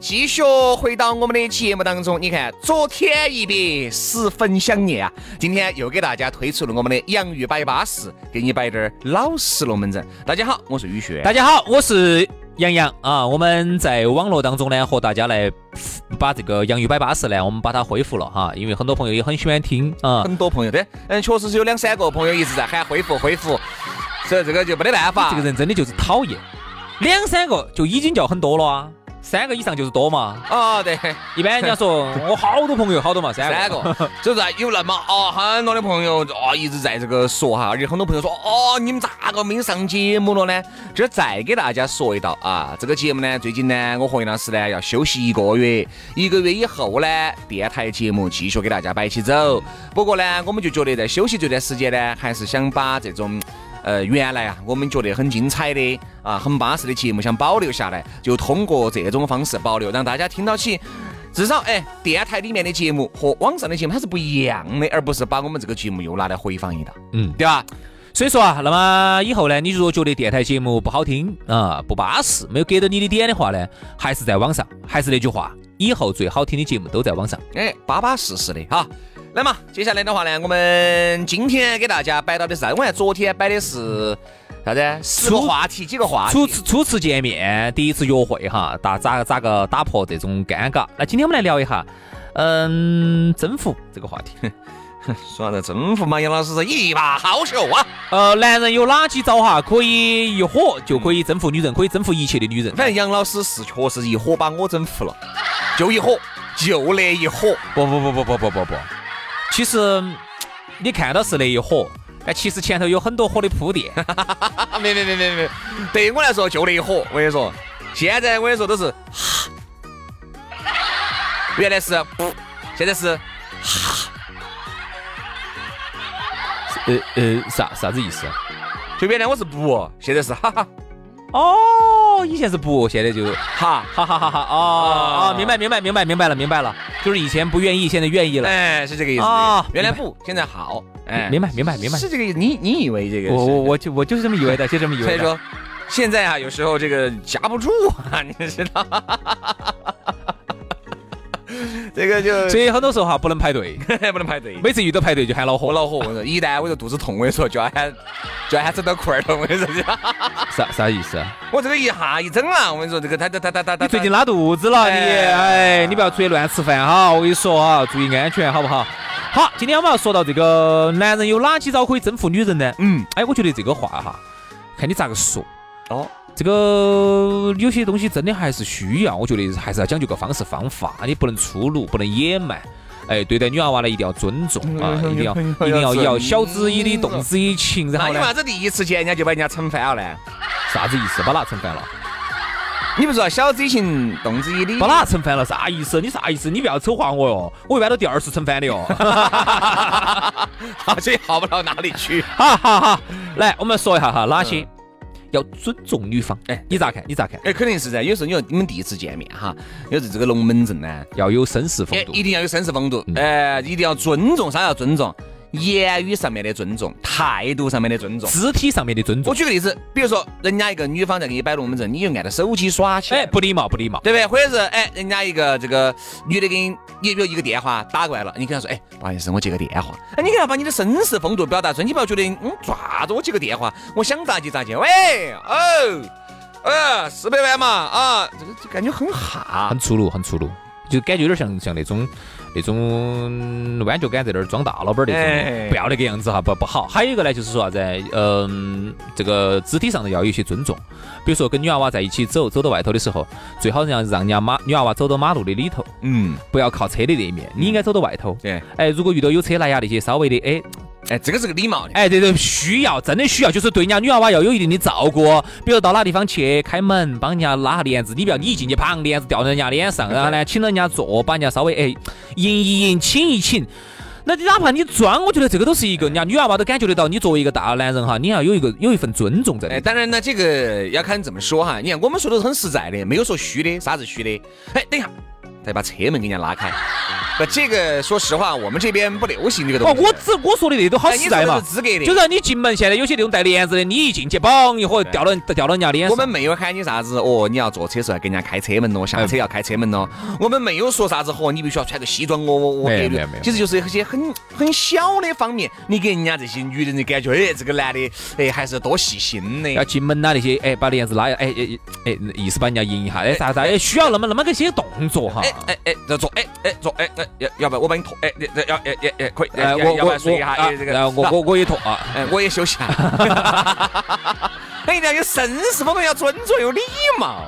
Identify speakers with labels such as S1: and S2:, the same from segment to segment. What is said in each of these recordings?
S1: 继续回到我们的节目当中。你看，昨天一别，十分想念啊！今天又给大家推出了我们的洋芋摆巴士，给你摆点儿老实龙门阵。大家好，我是雨轩。
S2: 大家好，我是杨洋啊。我们在网络当中呢，和大家来把这个洋芋摆巴士呢，我们把它恢复了哈。因为很多朋友也很喜欢听啊，
S1: 很多朋友对，嗯，确实是有两三个朋友一直在喊恢复恢复，所以这个就没得办法。
S2: 这个人真的就是讨厌，两三个就已经叫很多了啊。三个以上就是多嘛？
S1: 啊，对，
S2: 一般人家说 我好多朋友，好多嘛，三
S1: 个，就是有那么啊很多的朋友啊一直在这个说哈，而且很多朋友说哦，你们咋个没上节目了呢？今儿再给大家说一道啊，这个节目呢，最近呢，我和杨老师呢要休息一个月，一个月以后呢，电台节目继续给大家摆起走。不过呢，我们就觉得在休息这段时间呢，还是想把这种。呃，原来啊，我们觉得很精彩的啊，很巴适的节目，想保留下来，就通过这种方式保留，让大家听到起，至少哎，电台里面的节目和网上的节目它是不一样的，而不是把我们这个节目又拿来回放一道，嗯，对吧？
S2: 所以说啊，那么以后呢，你如果觉得电台节目不好听啊，不巴适，没有给到你的点的话呢，还是在网上，还是那句话，以后最好听的节目都在网上，
S1: 哎，巴巴适适的哈。来嘛，接下来的话呢，我们今天给大家摆到的是，我看昨天摆的是啥子？十个话题，几个话题？
S2: 初次初次见面，第一次约会哈，打咋咋个打破这种尴尬？那今天我们来聊一下，嗯，征服这个话题。
S1: 说到征服嘛，杨老师是一把好手啊。
S2: 呃，男人有哪几招哈，可以一火就可以征服女人，可以征服一切的女人？
S1: 反正杨老师是确实一火把我征服了，就一火，就那一火。
S2: 不不不不不不不不。其实你看到是那一火，但其实前头有很多火的铺垫。
S1: 没没没没没，对于我来说就那一火。我跟你说，现在我跟你说都是哈，原来是不，现在是哈。
S2: 呃呃，啥啥子意思？
S1: 就原来我是不，现在是哈哈。
S2: 哦，以前是不，现在就哈，哈哈哈哈哦哦，明白明白明白明白了明白了，就是以前不愿意，现在愿意了，
S1: 哎，是这个意思啊。原来不，现在好，
S2: 哎，明白明白明白，
S1: 是这个意思。你你以为这个？
S2: 我我我就我就是这么以为的，就这么以为。
S1: 所以说，现在啊，有时候这个夹不住啊，你知道。这个就
S2: 所以很多时候哈不能排队，
S1: 不能排队。
S2: 每次遇到排队就喊恼火，
S1: 恼火。我说一旦我这肚子痛，我跟你说就要喊，就要喊整到裤儿痛。我跟你说，
S2: 啥啥意思？
S1: 我这个一下一整啊，我跟你说，这个他他他他他他。
S2: 你最近拉肚子了，你哎，你不要出去乱吃饭哈。我跟你说哈，注意安全，好不好？好，今天我们要说到这个男人有哪几招可以征服女人呢？嗯，哎，我觉得这个话哈，看你咋个说哦。这个有些东西真的还是需要，我觉得还是要讲究个方式方法，你不能粗鲁，不能野蛮。哎，对待女娃娃呢，一定要尊重啊，一定要 一定要要晓之以理，动之以情。然后
S1: 你？为啥子第一次见人家就把人家撑翻了呢？
S2: 啥子意思？把哪撑翻了？
S1: 你不知道晓之以情，动之以理。
S2: 把哪撑翻了？啥意思？你啥意思？你不要丑化我哟！我一般都第二次撑翻的哟。
S1: 好，这好不到哪里去。
S2: 哈哈哈。来，我们说一下哈，哪些？要尊重女方，哎，你咋看？你咋看？
S1: 哎，肯定是噻。有时候你说你们第一次见面哈，有时这个龙门阵呢，
S2: 要有绅士风度，
S1: 一定要有绅士风度，哎，一定要尊重，啥要尊重？言语上面的尊重，态度上面的尊重，
S2: 肢体上面的尊重。
S1: 我举个例子，比如说人家一个女方在给你摆龙门阵，你就按着手机耍起，哎，
S2: 不礼貌，不礼貌，
S1: 对不对？或者是哎，人家一个这个女的给你，你比如一个电话打过来了，你跟她说，哎，不好意思，我接个电话。哎，你看把你的绅士风度表达出来，你不要觉得嗯，抓着我接个电话，我想咋接咋接。喂，哦，呃，四百万嘛，啊，这个就感觉很哈，
S2: 很粗鲁，很粗鲁。就感觉有点像像那种那种弯脚杆在那儿装大老板那种，不要那个样子哈，不不好。还有一个呢，就是说啥子，嗯，这个肢体上的要有一些尊重。比如说跟女娃娃在一起走，走到外头的时候，最好让让人家马女娃娃走到马路的里头，嗯，不要靠车的那一面，你应该走到外头。
S1: 对，
S2: 哎，如果遇到有车来呀那些稍微的，哎。
S1: 哎，这个是个礼貌的。
S2: 哎，对对，需要，真的需要，就是对人家女娃娃要有一定的照顾。比如到哪地方去开门，帮人家拉下帘子，你不要你一进去，啪，帘子掉在人家脸上，然后呢，请人家坐，把人家稍微哎迎一迎，请一请。那你哪怕你装，我觉得这个都是一个人家女娃娃都感觉得到，你作为一个大男人哈，你要有一个有一份尊重在。哎，
S1: 当然呢，这个要看怎么说哈。你看我们说的是很实在的，没有说虚的，啥子虚的？哎，等一下。再把车门给人家拉开，不，这个说实话，我们这边不流行这个东西。
S2: 哦我只我说的那都好实在嘛，
S1: 资格的。
S2: 就是你进门，现在有些那种带帘子的，你一进去，嘣一会儿掉到掉到人家脸上。
S1: 我们没有喊你啥子哦，你要坐车时候要给人家开车门咯，下车要开车门咯。我们没有说啥子嚯你必须要穿个西装哦哦哦。
S2: 没有没有。
S1: 其实就是一些很很小的方面，你给人家这些女人的感觉，哎，这个男的哎还是多细心的。
S2: 要进门呐那些，哎，把帘子拉，哎哎哎，意思把人家迎一下，哎啥啥，哎需要那么那么个些动作哈。
S1: 哎哎哎，要坐。哎哎坐哎哎要要不要我帮你拖哎要要要要可以
S2: 哎我我
S1: 睡一下哎这个
S2: 我我我也拖啊
S1: 哎我也休息下，一定要有绅士风度要尊重有礼貌，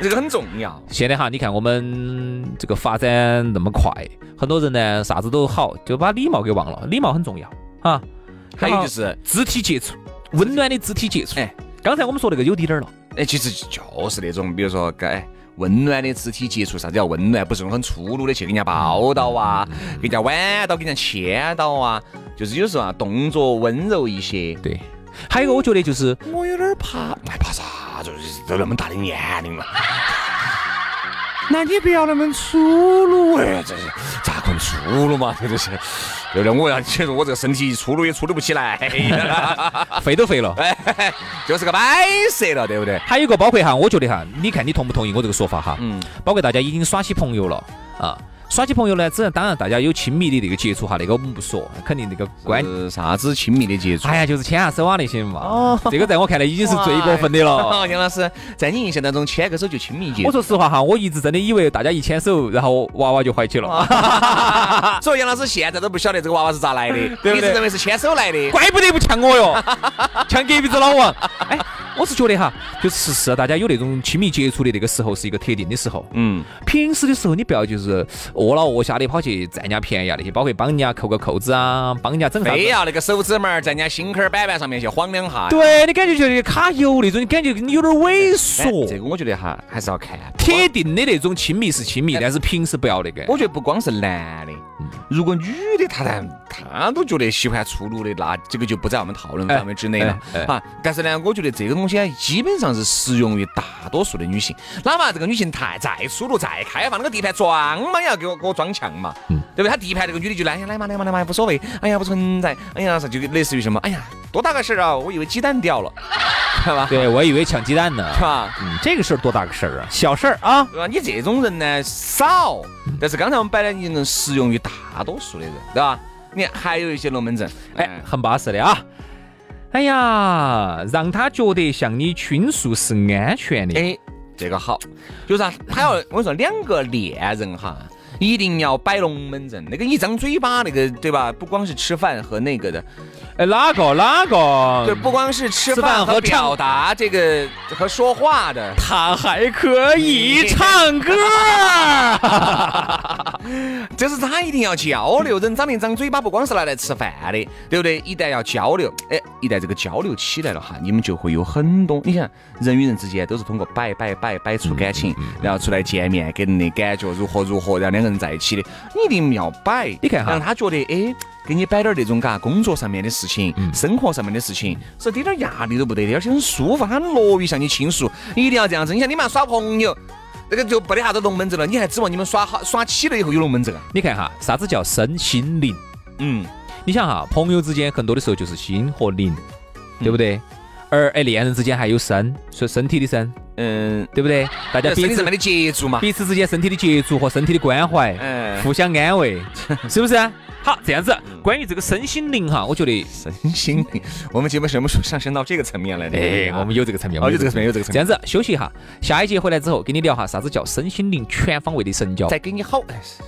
S1: 这个很重要。
S2: 现在哈你看我们这个发展那么快，很多人呢啥子都好就把礼貌给忘了，礼貌很重要啊。
S1: 还有就是
S2: 肢体接触，温暖的肢体接触。哎，刚才我们说那个有滴点儿了。
S1: 哎，其实就是那种比如说该。温暖的肢体接触，啥子叫温暖？不是那种很粗鲁的去给人家抱到啊，给人家挽到，给人家牵到啊，就是有时候啊，动作温柔一些。
S2: 对，还有一个我觉得就是
S1: 我有点怕，害怕啥？就是都那么大的年龄了。那你不要那么粗鲁哎，这是咋可能粗鲁嘛？这就是，对不对？我要其实我这个身体粗鲁也粗鲁不起来，
S2: 废都废了，
S1: 就是个摆设了，对不对？
S2: 还有个包括哈，我觉得哈，你看你同不同意我这个说法哈？嗯，包括大家已经耍起朋友了啊。耍起朋友呢，只能当然大家有亲密的这个接触哈，那个我们不说，肯定那个关
S1: 啥子亲密的接触？
S2: 哎呀，就是牵下手啊那些嘛。哦，这个在我看来已经是最过分的了。
S1: 杨老师，在你印象当中，牵个手就亲密接触？
S2: 我说实话哈，我一直真的以为大家一牵手，然后娃娃就怀起了。
S1: 所以杨老师现在都不晓得这个娃娃是咋来的，
S2: 对不对？
S1: 认为是牵手来的，
S2: 怪不得不抢我哟，抢隔壁子老王。哎。我是觉得哈，就是是大家有那种亲密接触的那个时候是一个特定的时候。嗯，平时的时候你不要就是饿了饿下的跑去占人家便宜啊那些，包括帮人家扣个扣子啊，帮人家整啥
S1: 非要那个手指门在人家心坎板板上面去晃两下。
S2: 对你感觉就那个卡油那种，你感觉你有点猥琐。
S1: 这个我觉得哈还是要看。
S2: 特定的那种亲密是亲密，但是平时不要那个。
S1: 我觉得不光是男的。如果女的她她她都觉得喜欢粗鲁的，那这个就不在我们讨论范围之内了啊。但是呢，我觉得这个东西基本上是适用于大多数的女性，哪怕这个女性太再粗鲁、再开放，那个地盘装嘛也要给我给我装强嘛，对不对？她地盘这个女的就来，来嘛来嘛来嘛，无所谓，哎呀不存在，哎呀啥就类似于什么，哎呀多大个事儿啊，我以为鸡蛋掉了，是吧？
S2: 对，我以为抢鸡蛋呢，
S1: 是吧？
S2: 嗯，这个事儿多大个事儿啊？小事儿啊，
S1: 对吧？你这种人呢少。但是刚才我们摆的已经能适用于大多数的人，对吧？你看还有一些龙门阵，
S2: 哎，很巴适的啊！哎呀，让他觉得向你倾诉是安全的，
S1: 哎，这个好，就是啊，他要我跟你说，两个恋人哈。一定要摆龙门阵，那个一张嘴巴，那个对吧？不光是吃饭和那个的，
S2: 哎，哪个哪个？
S1: 对，不光是吃饭和表达这个和说话的，
S2: 他还可以唱歌。
S1: 就是他一定要交流，人长的张嘴巴不光是拿来吃饭的，对不对？一旦要交流，哎，一旦这个交流起来了哈，你们就会有很多。你想，人与人之间都是通过摆摆摆摆出感情，然后出来见面，给人的感觉如何如何，然后两个人在一起的，你一定要摆。
S2: 你看哈，
S1: 让他觉得哎，给你摆点那种嘎，工作上面的事情，生活上面的事情，是一点压力都不得的，而且很舒服，很乐于向你倾诉。一定要这样子。你像你们耍朋友。那个就不得啥子龙门阵了，你还指望你们耍好耍起了以后有龙门阵啊？
S2: 你看哈，啥子叫身心灵？嗯，你想哈，朋友之间更多的时候就是心和灵，对不对？而哎，恋人之间还有身，说身体的身，嗯，对不对？大家彼此
S1: 的接触嘛，
S2: 彼此之间身体的接触和身体的关怀，嗯，互相安慰，是不是？好，这样子，关于这个身心灵哈，我觉得
S1: 身心灵，我们节目什么时候上升到这个层面来的？
S2: 哎，我们有这个层面，
S1: 哦，有这个层面，有这个层
S2: 面。这样子，休息一下，下一节回来之后，跟你聊哈，啥子叫身心灵全方位的神交？
S1: 再给你好，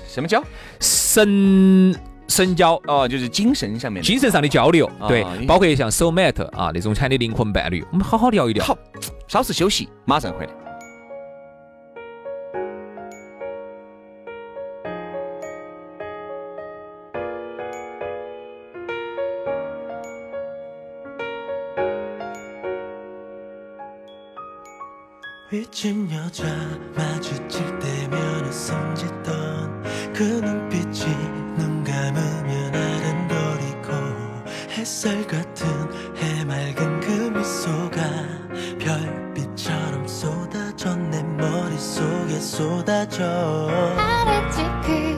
S1: 什么交？
S2: 神神交
S1: 哦，就是精神上面，
S2: 精神上的交流，对，包括像 soul mate 啊那种产的灵魂伴侣，我们好好聊一聊。
S1: 好，稍事休息，马上回来。
S3: 위층 여자 마주칠 때면 웃음 짓던 그 눈빛이 눈 감으면 아른거리고 햇살 같은 해맑은 그 미소가 별빛처럼 쏟아져 내 머릿속에 쏟아져
S4: 알았지 그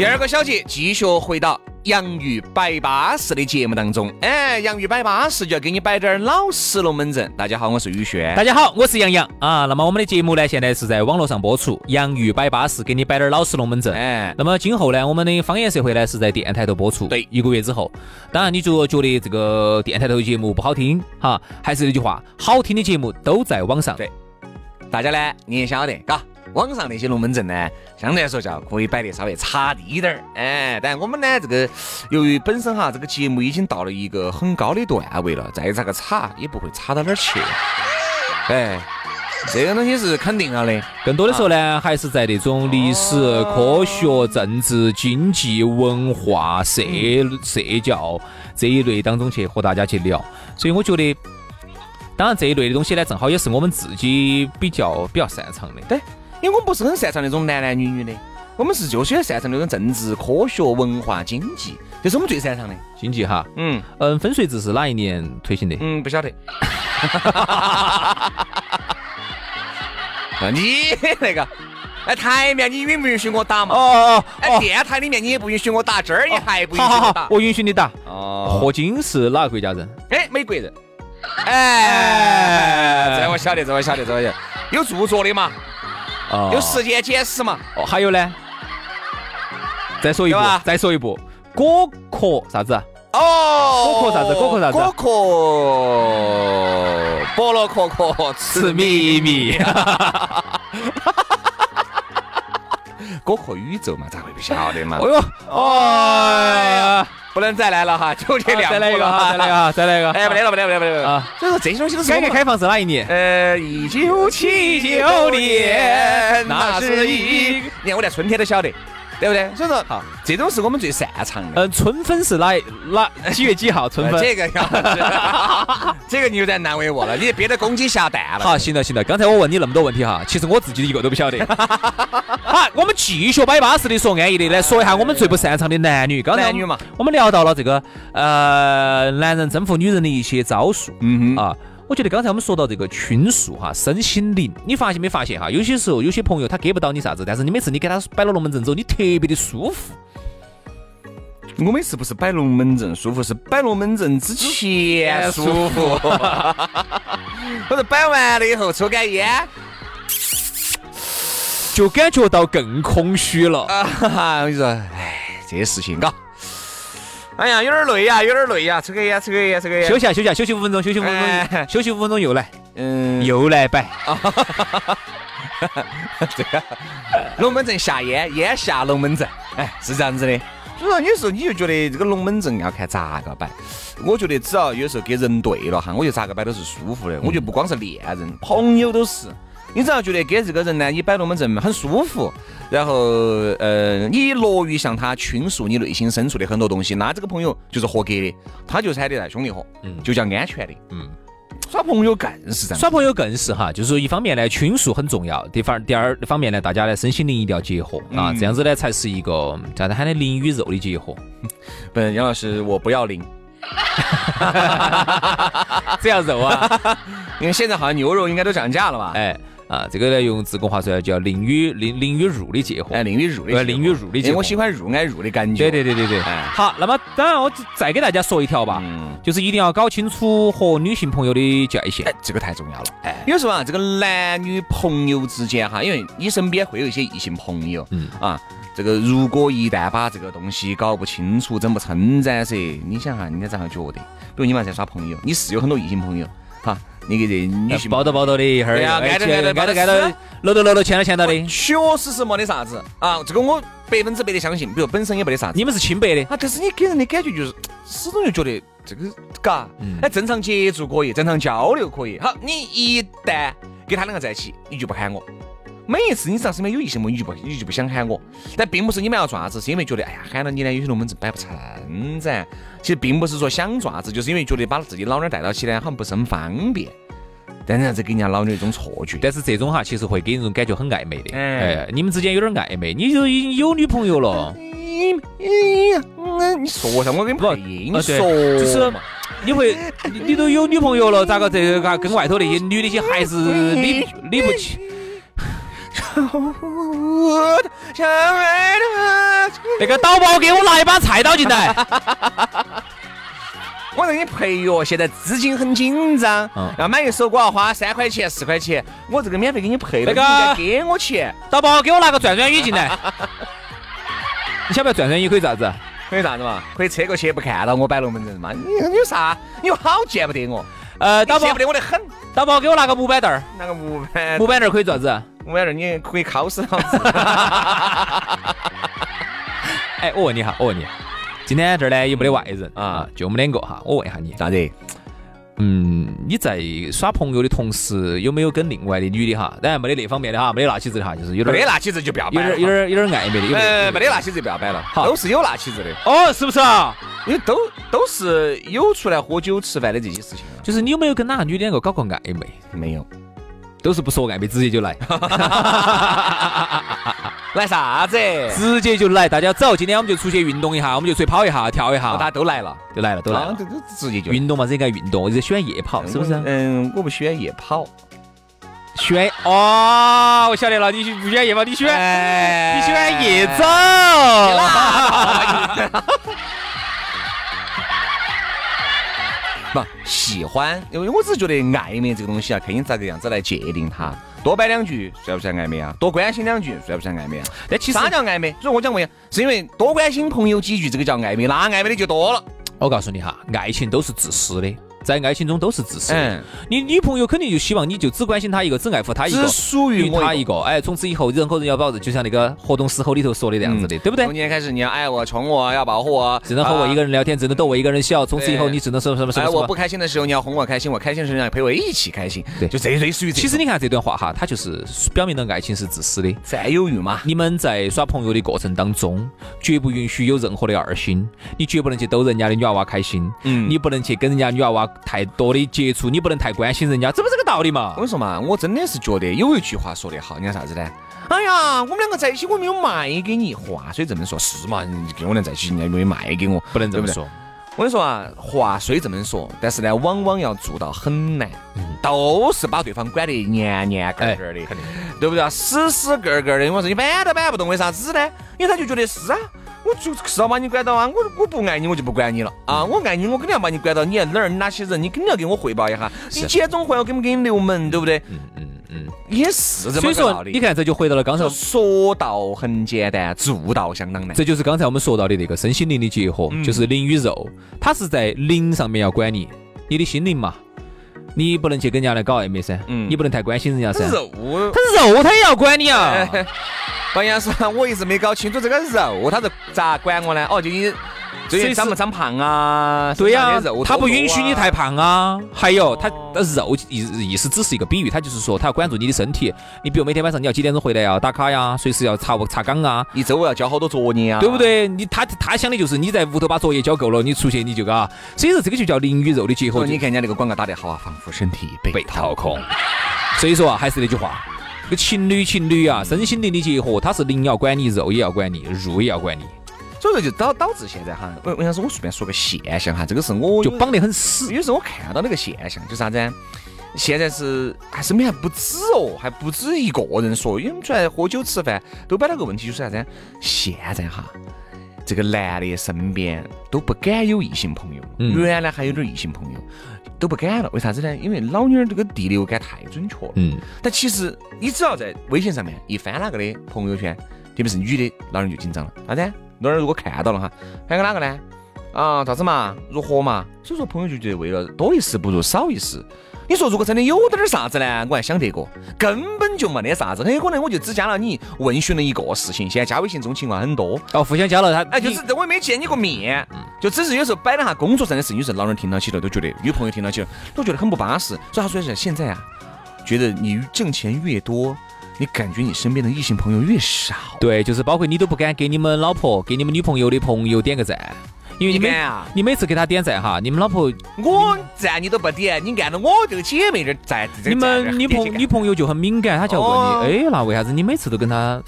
S1: 第二个小节继续回到洋芋摆巴士的节目当中。哎，洋芋摆巴士就要给你摆点儿老实龙门阵。大家好，我是宇轩。
S2: 大家好，我是杨洋啊。那么我们的节目呢，现在是在网络上播出，洋芋摆巴士，给你摆点儿老实龙门阵。
S1: 哎
S2: 那么今后呢，我们的方言社会呢是在电台头播出，
S1: 对
S2: 一个月之后。当然，你如果觉得这个电台头节目不好听，哈，还是那句话，好听的节目都在网上。
S1: 对大家呢，你也晓得，嘎，网上那些龙门阵呢，相对来说叫可以摆得稍微差低点儿。哎，但我们呢，这个由于本身哈，这个节目已经到了一个很高的段位了，再咋个差也不会差到哪儿去。哎，这个东西是肯定了的。
S2: 更多的时候呢，还是在那种历史、科学、政治、经济、文化、社社交这一类当中去和大家去聊。所以我觉得，当然这一类的东西呢，正好也是我们自己比较比较擅长的。
S1: 对，因为我们不是很擅长那种男男女女的，我们是就喜欢擅长那种政治、科学、文化、经济，这是我们最擅长的。
S2: 经济哈，
S1: 嗯
S2: 嗯，分税制是哪一年推行的？
S1: 嗯，不晓得。啊你那个，哎，台面你允不允许我打嘛？
S2: 哦哦
S1: 哎，电台里面你也不允许我打，这儿你还不允许我打
S2: 好好好，。我允许你打。
S1: 哦，
S2: 霍金是哪个国家人？
S1: 哎，美国人。哎，这我晓得，这我晓得，这我晓得，有著作的嘛，
S2: 哦
S1: 有时间简史嘛。
S2: 哦，还有呢？再说一步
S1: 吧，
S2: 再说一步，果壳啥子啊？
S1: 哦，
S2: 果壳啥子果壳啥子
S1: 果壳，菠萝壳壳吃
S2: 秘密。
S1: 果壳宇宙嘛，咋会不晓得嘛？
S2: 哎呦，哎呀，
S1: 不能再来了哈，就这两
S2: 再来一个哈，再来一个 哈，再来一个。
S1: 哎，不来了，不来了，不来了，不得了
S2: 啊！
S1: 所以说这些东西都是
S2: 改革开放是哪一年？
S1: 呃，一九七九年，那是一，你看我连春天都晓得，对不对？所以说，
S2: 好，
S1: 这种是我们最擅长的。
S2: 嗯，春分是哪哪几月几号？春分。
S1: 呃 这个要，这个你有点难为我了，你别的公鸡下蛋了。
S2: 好，行了行了，刚才我问你那么多问题哈，其实我自己一个都不晓得。好，我们继续摆巴适的说安逸的，来说一下我们最不擅长的男女。刚才
S1: 男女嘛，
S2: 我们聊到了这个呃，男人征服女人的一些招数。
S1: 嗯哼，
S2: 啊，我觉得刚才我们说到这个倾诉哈，身心灵，你发现没发现哈？有些时候有些朋友他给不到你啥子，但是你每次你给他摆了龙门阵之后，你特别的舒服。
S1: 我每次不是摆龙门阵舒服，是摆龙门阵之前舒服。我是摆完了以后抽根烟，
S2: 就感觉到更空虚了。
S1: 啊哈哈，我跟你说，哎，这些事情嘎，哎呀，有点累呀，有点累呀，抽根烟，抽根烟，抽根烟。
S2: 休息下，休息下，休息五分钟，休息五分钟，
S1: 哎
S2: 休息五分钟又来，
S1: 嗯，
S2: 又来摆。
S1: 对啊龙门阵下烟，烟下龙门阵，哎，是这样子的。所以说，有时候你就觉得这个龙门阵要看咋个摆。我觉得只要有时候给人对了哈，我觉得咋个摆都是舒服的。我觉得不光是恋人，朋友都是。你只要觉得给这个人呢，你摆龙门阵很舒服，然后呃，你乐于向他倾诉你内心深处的很多东西，那这个朋友就是合格的，他就是喊得来兄弟伙，嗯就叫安全的。
S2: 嗯，
S1: 耍朋友更是这样。
S2: 耍朋友更是哈，就是说一方面呢，倾诉很重要；第方第二方面呢，大家呢身心灵一定要结合啊，
S1: 嗯
S2: 这样子呢才是一个叫他喊的灵与肉的结合。
S1: 不，杨老师，我不要灵。
S2: 这样肉啊，
S1: 因为现在好像牛肉应该都涨价了吧？
S2: 哎啊，这个呢用自贡话说叫淋雨淋淋雨入的结合。
S1: 哎，淋雨入的
S2: 淋雨入的结合
S1: 我喜欢入挨入的感觉。
S2: 对对对对对。
S1: 哎
S2: 好，那么当然我再给大家说一条吧，
S1: 嗯，
S2: 就是一定要搞清楚和女性朋友的界限
S1: 哎。，这个太重要了。哎，有时候啊，这个男女朋友之间哈，因为你身边会有一些异性朋友，
S2: 嗯
S1: 啊，这个如果一旦把这个东西搞不清楚，怎么称赞噻？你想哈，人家咋个觉得？比如你们在耍朋友，你是有很多异性朋友，哈，你给这女性
S2: 抱到抱到的，一会儿
S1: 挨着挨着
S2: 挨着挨
S1: 是
S2: 着，搂到搂到，牵到牵到的。
S1: 确实是没得啥子啊，这个我百分之百的相信。比如本身也没得啥子。
S2: 你们是清白的，
S1: 啊，但是你给人的感觉就是 始终就觉得这个嘎，
S2: 嗯
S1: 哎，正常接触可以，正常交流可以。好，你一旦跟他两个在一起，你就不喊我。每一次你只要身边有异性朋友，你就不你就不想喊我。但并不是你们要做啥子，是因为觉得哎呀喊了你呢，有些龙门阵摆不成噻。其实并不是说想做啥子，就是因为觉得把自己老娘带到起呢，好像不是很方便。但是这给人家老娘一种错觉。
S2: 但是这种哈，其实会给人一种感觉很暧昧的。
S1: 哎
S2: 哎，你们之间有点暧昧，你就已经有女朋友了，
S1: 嗯，你说噻，我给你配音，
S2: 啊对
S1: 你说
S2: 就是你会你你都有女朋友了，咋个这个跟外头那些女的些还是理理不起？那个导播给我拿一把菜刀进来。
S1: 我让你配乐，现在资金很紧张，
S2: 嗯
S1: 要买一首歌要花三块钱、四块钱，我这个免费给你配了，
S2: 那个
S1: 你应该给我钱，
S2: 导播给我拿个转转椅进来。你晓不晓得转转椅可以咋子？
S1: 可以啥子嘛？可以车过去不看到我摆龙门阵嘛？你你有啥？你有好见不得我？
S2: 呃，导播
S1: 你见不得我的很。
S2: 导播给我拿个木板凳儿，
S1: 拿个木板
S2: 木板凳儿可以做啥子？
S1: 木板凳你可以敲死老子。
S2: 哎，我问你哈，我问你，今天这儿呢也没得外人
S1: 啊
S2: 啊，就我们两个哈，我问一下你，
S1: 啥子？
S2: 嗯，你在耍朋友的同时，有没有跟另外的女的哈？当然没得那方面的哈，没得那起子的哈，就是有点
S1: 没得那起子就不要摆了
S2: 点有点有点暧昧的，有
S1: 呃，没得那起子就不要摆了，
S2: 好
S1: 都是有那起子的，
S2: 哦，是不是啊？
S1: 因为都都是有出来喝酒吃饭的这些事情啊。
S2: 就是你有没有跟哪个女的两个搞过暧昧？
S1: 没有，
S2: 都是不说暧昧，直接就来，
S1: 来啥子？
S2: 直接就来，大家走，今天我们就出去运动一下，我们就出去跑一下，跳一下，
S1: 大家都来了，
S2: 就来了，都来了。
S1: 直接就
S2: 运动嘛，这应该运动，我就喜欢夜跑，是不是？
S1: 嗯，我不喜欢夜跑，
S2: 喜欢哦，我晓得了，你不喜欢夜跑，你喜欢
S1: 哎
S2: 你喜欢夜走。
S1: 不喜欢，因为我只是觉得暧昧这个东西啊，看你咋个样子来界定它。多摆两句算不算暧昧啊？多关心两句算不算暧昧啊？
S2: 但其实
S1: 啥叫暧昧？所以我讲为，是因为多关心朋友几句，这个叫暧昧，那暧昧的就多了。
S2: 我告诉你哈，爱情都是自私的，在爱情中都是自私的。
S1: 嗯
S2: 你女朋友肯定就希望你就只关心她一个，只爱护她一个，
S1: 只属于
S2: 她一个。哎，从此以后人和人要保持，就像那个活动死后里头说的那样子的，对不对
S1: 从？今天开始你要爱我、宠我，要保护我，
S2: 只能和我一个人聊天，只能逗我一个人笑。从此以后，你只能什么什么什
S1: 哎，
S2: 么哎
S1: 我不。开心的时候你要哄我开心，我开心的时候你要陪我一起开心。
S2: 对
S1: 就这类似于这
S2: 其实你看这段话哈，它就是表明了爱情是自私的。
S1: 占有欲嘛。
S2: 你们在耍朋友的过程当中，绝不允许有任何的二心，你绝不能去逗人家的女娃娃开心，
S1: 嗯
S2: 你不能去跟人家女娃娃太多的接触，你不能太关心人家，这不是个道理嘛
S1: 我？跟你说嘛，我真的是觉得有一句话说得好，你看啥子呢？哎呀，我们两个在一起，我没有卖给你，话虽这么说，是嘛？你跟我俩在一起，人家没有卖给我，
S2: 不能这么说。
S1: 我跟你说啊，话虽这么说，但是呢，往往要做到很难，都是把对方管得严严格格的。对不对啊？死死格格的，我说你搬都搬不动，为啥子呢？因为他就觉得是啊，我就是要把你管到啊，我我不爱你，我就不管你了啊，我爱你，我肯定要把你管到，你在哪儿，哪些人，你肯定要给我汇报一下，你节中会我给不给你留门，对不对？
S2: 嗯嗯嗯。
S1: 也是这么个道，理。
S2: 你看这就回到了刚才
S1: 说，说到很简单，做到相当难。
S2: 这就是刚才我们说到的那个身心灵的结合，
S1: 嗯
S2: 就是灵与肉，它是在灵上面要管你，你的心灵嘛，你不能去跟人家来搞暧昧噻，
S1: 嗯
S2: 你不能太关心人家噻。
S1: 肉，
S2: 它是肉，他也要管你啊。
S1: 白杨师，我一直没搞清楚这个肉，他是咋管我呢？哦，就你最近长不长胖啊？
S2: 对呀、他不允许你太
S1: 胖。
S2: 啊。还有，他的肉意意思只是一个比喻，他就是说他要管住你的身体。你比如每天晚上你要几点钟回来呀？打卡呀，随时要查查岗啊，
S1: 一周要交好多作业啊，
S2: 对不？对？你他他想的就是你在屋头把作业交够了，你出去你就嘎。所以说这个就叫灵与肉的结合。
S1: 哦，你看人家那个广告打得好啊，仿佛身体被
S2: 被掏空。所以说啊，还是那句话，这个情侣情侣啊，身心灵的结合，它是灵要管你，肉也要管你，肉也要管你，
S1: 所以说就导导致现在哈，我我想说，我随便说个现象哈，这个是我
S2: 就绑得很死。
S1: 有时候我看到那个现象，就是啥子？现在是还身边还不止哦，还不止一个人说，因为我们出来喝酒吃饭都摆了个问题，就是啥子？现在哈，这个男的身边都不敢有异性朋友，
S2: 嗯
S1: 原来还有点异性朋友，都不敢了。为啥子呢？因为老妞儿这个第六感太准确了。
S2: 嗯，
S1: 但其实你只要在微信上面一翻那个的朋友圈，特别是女的，老人就紧张了。啥子？老人如果看到了哈，翻个哪个呢？啊，咋子嘛？如何嘛？所以说朋友就觉得为了多一事不如少一事。你说如果真的有点儿啥子呢？我还想得过，根本就没得啥子，很有可能我就只加了你，问询了一个事情。现在加微信这种情况很多，
S2: 哦，互相加了他，
S1: 哎，就是我也没见你过面，就只是有时候摆了下工作上的事情，有时候老人听到起了都觉得，女朋友听到起了都觉得很不巴适。所以他说是现在啊，觉得你挣钱越多，你感觉你身边的异性朋友越少。
S2: 对，就是包括你都不敢给你们老婆、给你们女朋友的朋友点个赞，因为你每
S1: 你敢啊
S2: 你每次给他点赞哈，你们老婆、
S1: 我赞你都不点，你按照我这个姐妹这赞，
S2: 你们女朋女朋友就很敏感，她就要
S1: 哦
S2: 问你，哎，那为啥子你每次都跟她，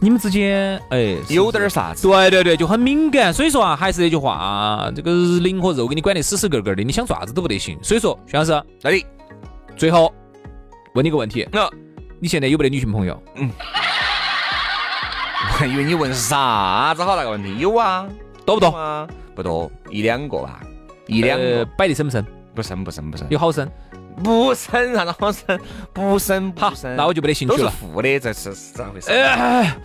S2: 你们之间哎
S1: 有点儿啥子？
S2: 对对对，就很敏感。所以说啊，还是那句话啊，这个灵和肉给你管得死死格格的，你想做啥子都不得行。所以说，徐老师，
S1: 那你
S2: 最后问你个问题，
S1: 那
S2: 你现在有没得女性朋友？
S1: 嗯我还以为你问啥子好那个问题，有啊，
S2: 多不多？
S1: 啊？不多，一两个吧，一两
S2: 呃
S1: 个，
S2: 摆的深不深？
S1: 不深不深不深，
S2: 有好深？
S1: 不深啥子好深，不深不深，
S2: 那我就没得兴
S1: 都是
S2: 趣了。
S1: 负的，这是是咋回事？
S2: 哎，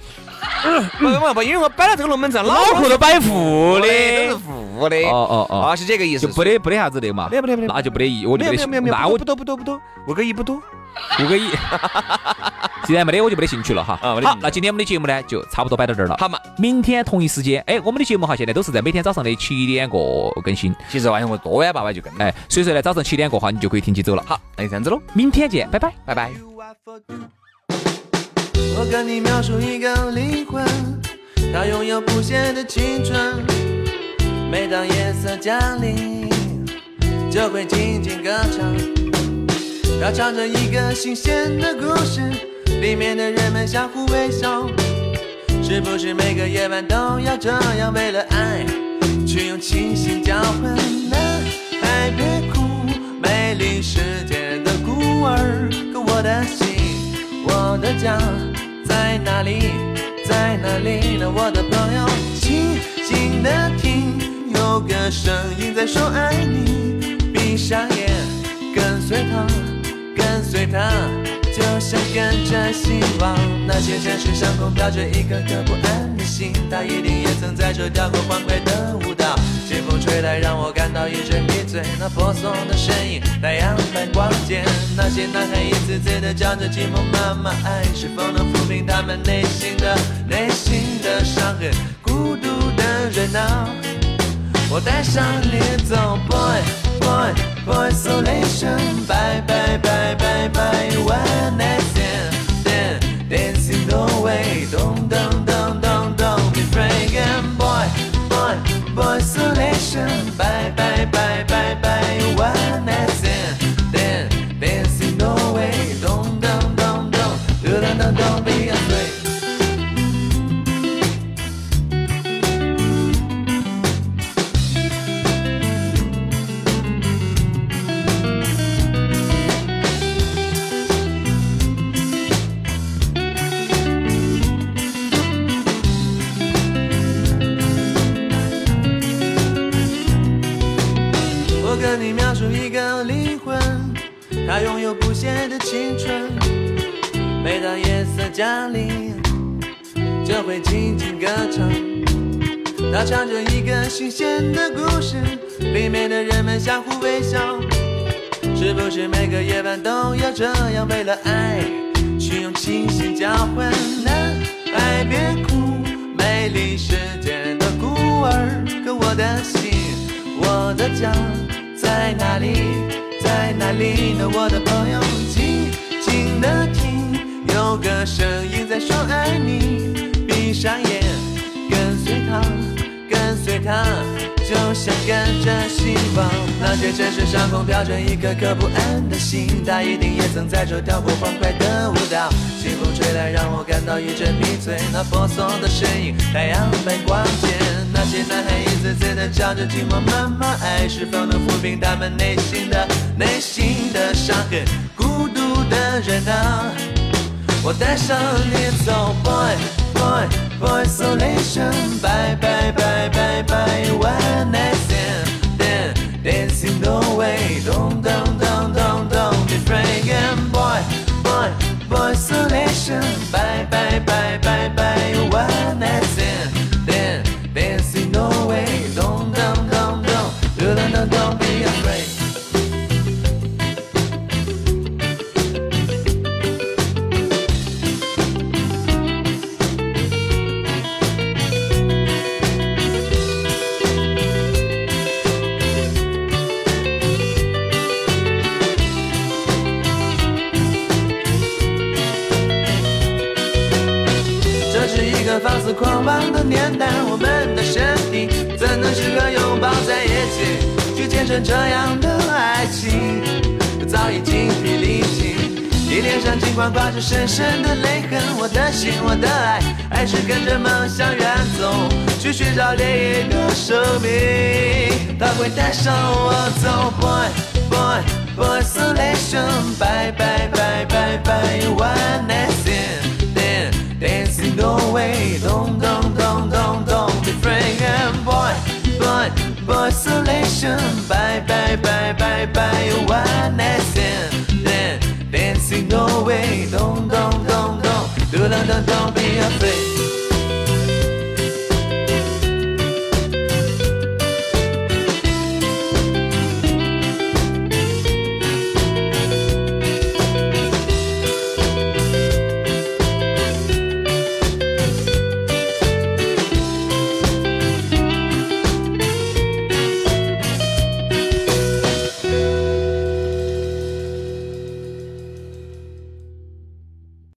S1: 不不不，因为我摆了这个龙门阵，
S2: 脑壳都摆负
S1: 都是
S2: 的。
S1: 负的。
S2: 哦哦哦，
S1: 啊，是这个意思。
S2: 就不得不得啥子的嘛？
S1: 不得不得不得
S2: 那就不得意，我就
S1: 没
S2: 得兴。
S1: 没有没有没有，
S2: 那我
S1: 不多不多不多，五个亿不多。
S2: 五个亿，既然没得，我就没得兴趣了哈。好
S1: 啊没得兴，趣
S2: 那今天我们的节目呢，就差不多摆到这儿了。
S1: 好嘛，
S2: 明天同一时间，哎，我们的节目哈，现在都是在每天早上的七点过更新。
S1: 其实晚上我多晚八晚就更。
S2: 哎，所以说呢，早上七点过哈，你就可以听起走了。
S1: 好，那就这样子喽，
S2: 明天见，拜拜。
S1: 拜拜。
S3: 我跟你描述一个灵魂，它拥有不懈的青春。每当夜色降临，就会静静歌唱。它唱着一个新鲜的故事，里面的人们相互微笑。是不是每个夜晚都要这样，为了爱去用清醒交换？男孩别哭，美丽世界的孤儿，可我的心。我的家在哪里？在哪里呢？我的朋友，静静的听，有个声音在说爱你。闭上眼，跟随他，随他，就像跟着希望。那些城市上空飘着一颗颗不安的心，他一定也曾在这跳过欢快的舞蹈。清风吹来，让我感到一阵迷醉。那婆娑的身影，太阳般光洁。那些男孩一次次的叫着寂寞妈妈，爱是否能抚平他们内心的内心的伤痕？孤独的人啊，我带上你走，boy boy boy isolation，bye bye bye bye bye. One 是不是每个夜晚都要这样，为了爱去用清醒交换？男孩别哭，美丽世界的孤儿，可我的心，我的家在哪里？在哪里呢？我的朋友，静静的听，有个声音在说爱你。闭上眼，跟随他，对他，就像跟着希望。那些城市上空飘着一颗颗不安的心，他一定也曾在这跳过欢快的舞蹈。清风吹来，让我感到一阵迷醉。那婆娑的身影，太阳般光洁。那些男孩一次次的叫着寂寞妈妈，爱是否能抚平他们内心的内心的伤痕？孤独的人啊。我带上你走，boy boy voisolation. Bye, bye, bye, bye, bye, One night. 学校烈焰的生命，它会带上我走，boy boy boy selection，bye bye bye bye bye one night then dancing no way. Don't don't don't don't don't be frank and boy boy boy selection，bye bye bye bye bye one night then dancing no way. Don't don't don't don't don't be afraid。